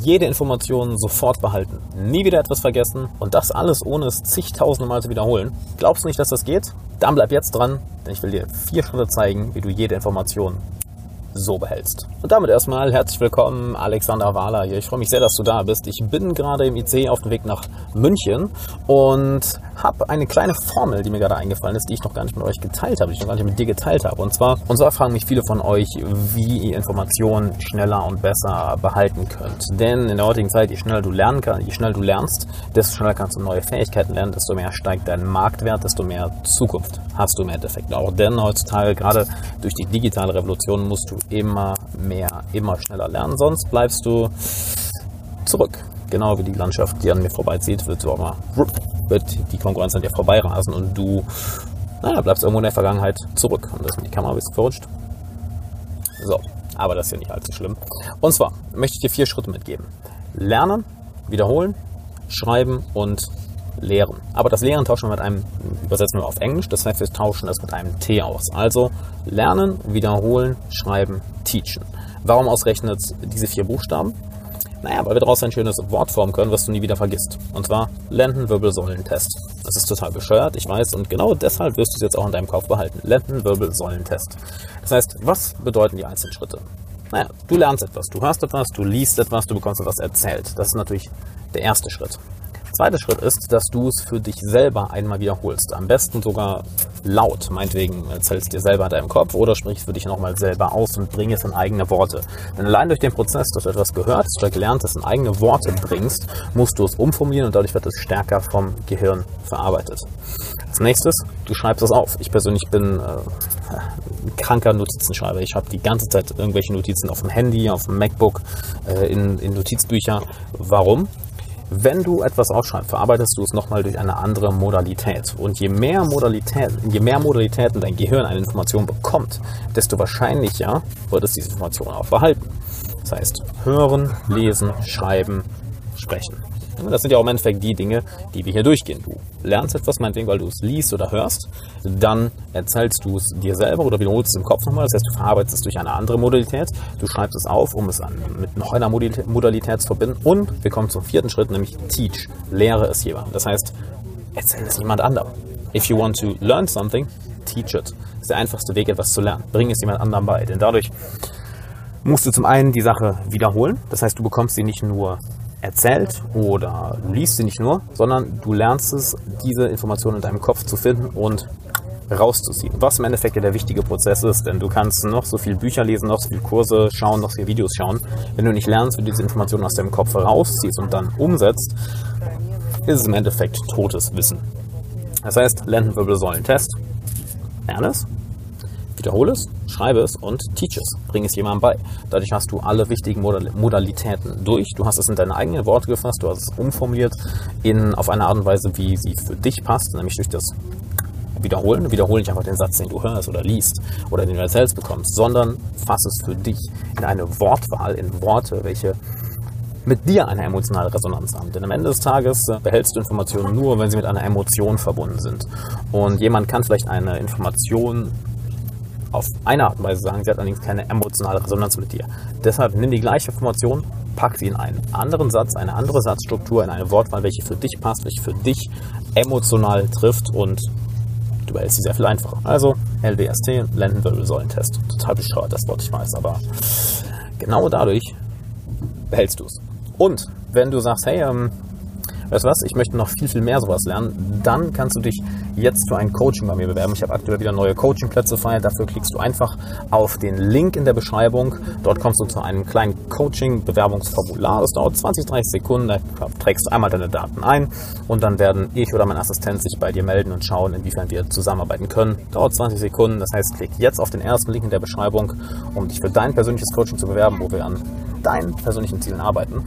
jede Information sofort behalten, nie wieder etwas vergessen und das alles ohne es zigtausende Mal zu wiederholen. Glaubst du nicht, dass das geht? Dann bleib jetzt dran, denn ich will dir vier Schritte zeigen, wie du jede Information so behältst. Und damit erstmal herzlich willkommen, Alexander Wahler hier. Ich freue mich sehr, dass du da bist. Ich bin gerade im IC auf dem Weg nach München und habe eine kleine Formel, die mir gerade eingefallen ist, die ich noch gar nicht mit euch geteilt habe, die ich noch gar nicht mit dir geteilt habe. Und zwar, und zwar fragen mich viele von euch, wie ihr Informationen schneller und besser behalten könnt. Denn in der heutigen Zeit, je schneller du lernen kannst, je schneller du lernst, desto schneller kannst du neue Fähigkeiten lernen, desto mehr steigt dein Marktwert, desto mehr Zukunft hast du im Endeffekt auch. Denn heutzutage, gerade durch die digitale Revolution, musst du immer mehr, immer schneller lernen, sonst bleibst du zurück. Genau wie die Landschaft, die an mir vorbeizieht, wird, mal, wird die Konkurrenz an dir vorbeirasen und du naja, bleibst irgendwo in der Vergangenheit zurück. Und das ist die Kamera ein bisschen verrutscht. So, aber das ist ja nicht allzu schlimm. Und zwar möchte ich dir vier Schritte mitgeben. Lernen, wiederholen, schreiben und lehren. Aber das Lehren tauschen wir mit einem, übersetzen wir auf Englisch, das heißt, wir tauschen das mit einem T aus. Also lernen, wiederholen, schreiben, teachen. Warum ausrechnet diese vier Buchstaben? Naja, weil wir daraus ein schönes Wort formen können, was du nie wieder vergisst. Und zwar Lendenwirbelsäulentest. Das ist total bescheuert, ich weiß, und genau deshalb wirst du es jetzt auch in deinem Kopf behalten. Lendenwirbelsäulentest. Das heißt, was bedeuten die einzelnen Schritte? Naja, du lernst etwas, du hörst etwas, du liest etwas, du bekommst etwas erzählt. Das ist natürlich der erste Schritt. Zweiter Schritt ist, dass du es für dich selber einmal wiederholst. Am besten sogar laut. Meinetwegen erzählst dir selber in deinem Kopf oder sprichst für dich nochmal selber aus und bring es in eigene Worte. Denn allein durch den Prozess, dass du etwas gehört oder gelernt hast, in eigene Worte bringst, musst du es umformulieren und dadurch wird es stärker vom Gehirn verarbeitet. Als nächstes, du schreibst es auf. Ich persönlich bin äh, ein kranker Notizenschreiber. Ich habe die ganze Zeit irgendwelche Notizen auf dem Handy, auf dem MacBook, äh, in, in Notizbücher. Warum? Wenn du etwas aufschreibst, verarbeitest du es nochmal durch eine andere Modalität. Und je mehr, Modalität, je mehr Modalitäten dein Gehirn eine Information bekommt, desto wahrscheinlicher wird es diese Information auch behalten. Das heißt, hören, lesen, schreiben, sprechen. Das sind ja auch im Endeffekt die Dinge, die wir hier durchgehen. Du lernst etwas, meinetwegen, weil du es liest oder hörst, dann erzählst du es dir selber oder wiederholst es im Kopf nochmal. Das heißt, du verarbeitest es durch eine andere Modalität, du schreibst es auf, um es an, mit noch einer Modalität zu verbinden und wir kommen zum vierten Schritt, nämlich Teach. Lehre es jemandem. Das heißt, erzähl es jemand anderem. If you want to learn something, teach it. Das ist der einfachste Weg, etwas zu lernen. Bring es jemand anderem bei. Denn dadurch musst du zum einen die Sache wiederholen. Das heißt, du bekommst sie nicht nur erzählt oder du liest sie nicht nur, sondern du lernst es, diese Informationen in deinem Kopf zu finden und rauszuziehen. Was im Endeffekt ja der wichtige Prozess ist, denn du kannst noch so viel Bücher lesen, noch so viele Kurse schauen, noch so viele Videos schauen. Wenn du nicht lernst, wie du diese Informationen aus deinem Kopf rausziehst und dann umsetzt, ist es im Endeffekt totes Wissen. Das heißt, Lendenwirbelsäulentest, lerne es, wiederhole es, schreibe es und teach es. Bring es jemandem bei. Dadurch hast du alle wichtigen Modalitäten durch. Du hast es in deine eigenen Worte gefasst, du hast es umformuliert in, auf eine Art und Weise, wie sie für dich passt, nämlich durch das Wiederholen. Wiederhole nicht einfach den Satz, den du hörst oder liest oder den du erzählst bekommst, sondern fass es für dich in eine Wortwahl, in Worte, welche mit dir eine emotionale Resonanz haben. Denn am Ende des Tages äh, behältst du Informationen nur, wenn sie mit einer Emotion verbunden sind. Und jemand kann vielleicht eine Information auf eine Art und Weise sagen, sie hat allerdings keine emotionale Resonanz mit dir. Deshalb nimm die gleiche Information, pack sie in einen anderen Satz, eine andere Satzstruktur, in eine Wortwahl, welche für dich passt, welche für dich emotional trifft und du behältst sie sehr viel einfacher. Also LWST, Lendenwirbelsäulentest. Total bescheuert, das Wort, ich weiß, aber genau dadurch behältst du es. Und wenn du sagst, hey, ähm, weißt du was, ich möchte noch viel, viel mehr sowas lernen, dann kannst du dich jetzt für ein Coaching bei mir bewerben. Ich habe aktuell wieder neue Coachingplätze frei. Dafür klickst du einfach auf den Link in der Beschreibung. Dort kommst du zu einem kleinen Coaching-Bewerbungsformular. Das dauert 20, 30 Sekunden. Da trägst du einmal deine Daten ein und dann werden ich oder mein Assistent sich bei dir melden und schauen, inwiefern wir zusammenarbeiten können. Dauert 20 Sekunden. Das heißt, klick jetzt auf den ersten Link in der Beschreibung, um dich für dein persönliches Coaching zu bewerben, wo wir an deinen persönlichen Zielen arbeiten.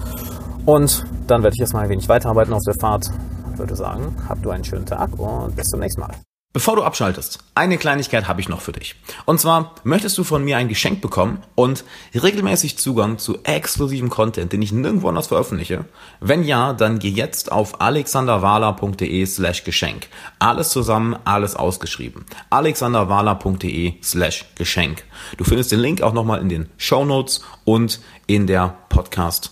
Und dann werde ich jetzt mal ein wenig weiterarbeiten auf der Fahrt. Ich würde sagen, habt du einen schönen Tag und bis zum nächsten Mal. Bevor du abschaltest, eine Kleinigkeit habe ich noch für dich. Und zwar möchtest du von mir ein Geschenk bekommen und regelmäßig Zugang zu exklusivem Content, den ich nirgendwo anders veröffentliche? Wenn ja, dann geh jetzt auf alexanderwala.de slash Geschenk. Alles zusammen, alles ausgeschrieben. alexanderwala.de slash Geschenk. Du findest den Link auch nochmal in den Show Notes und in der Podcast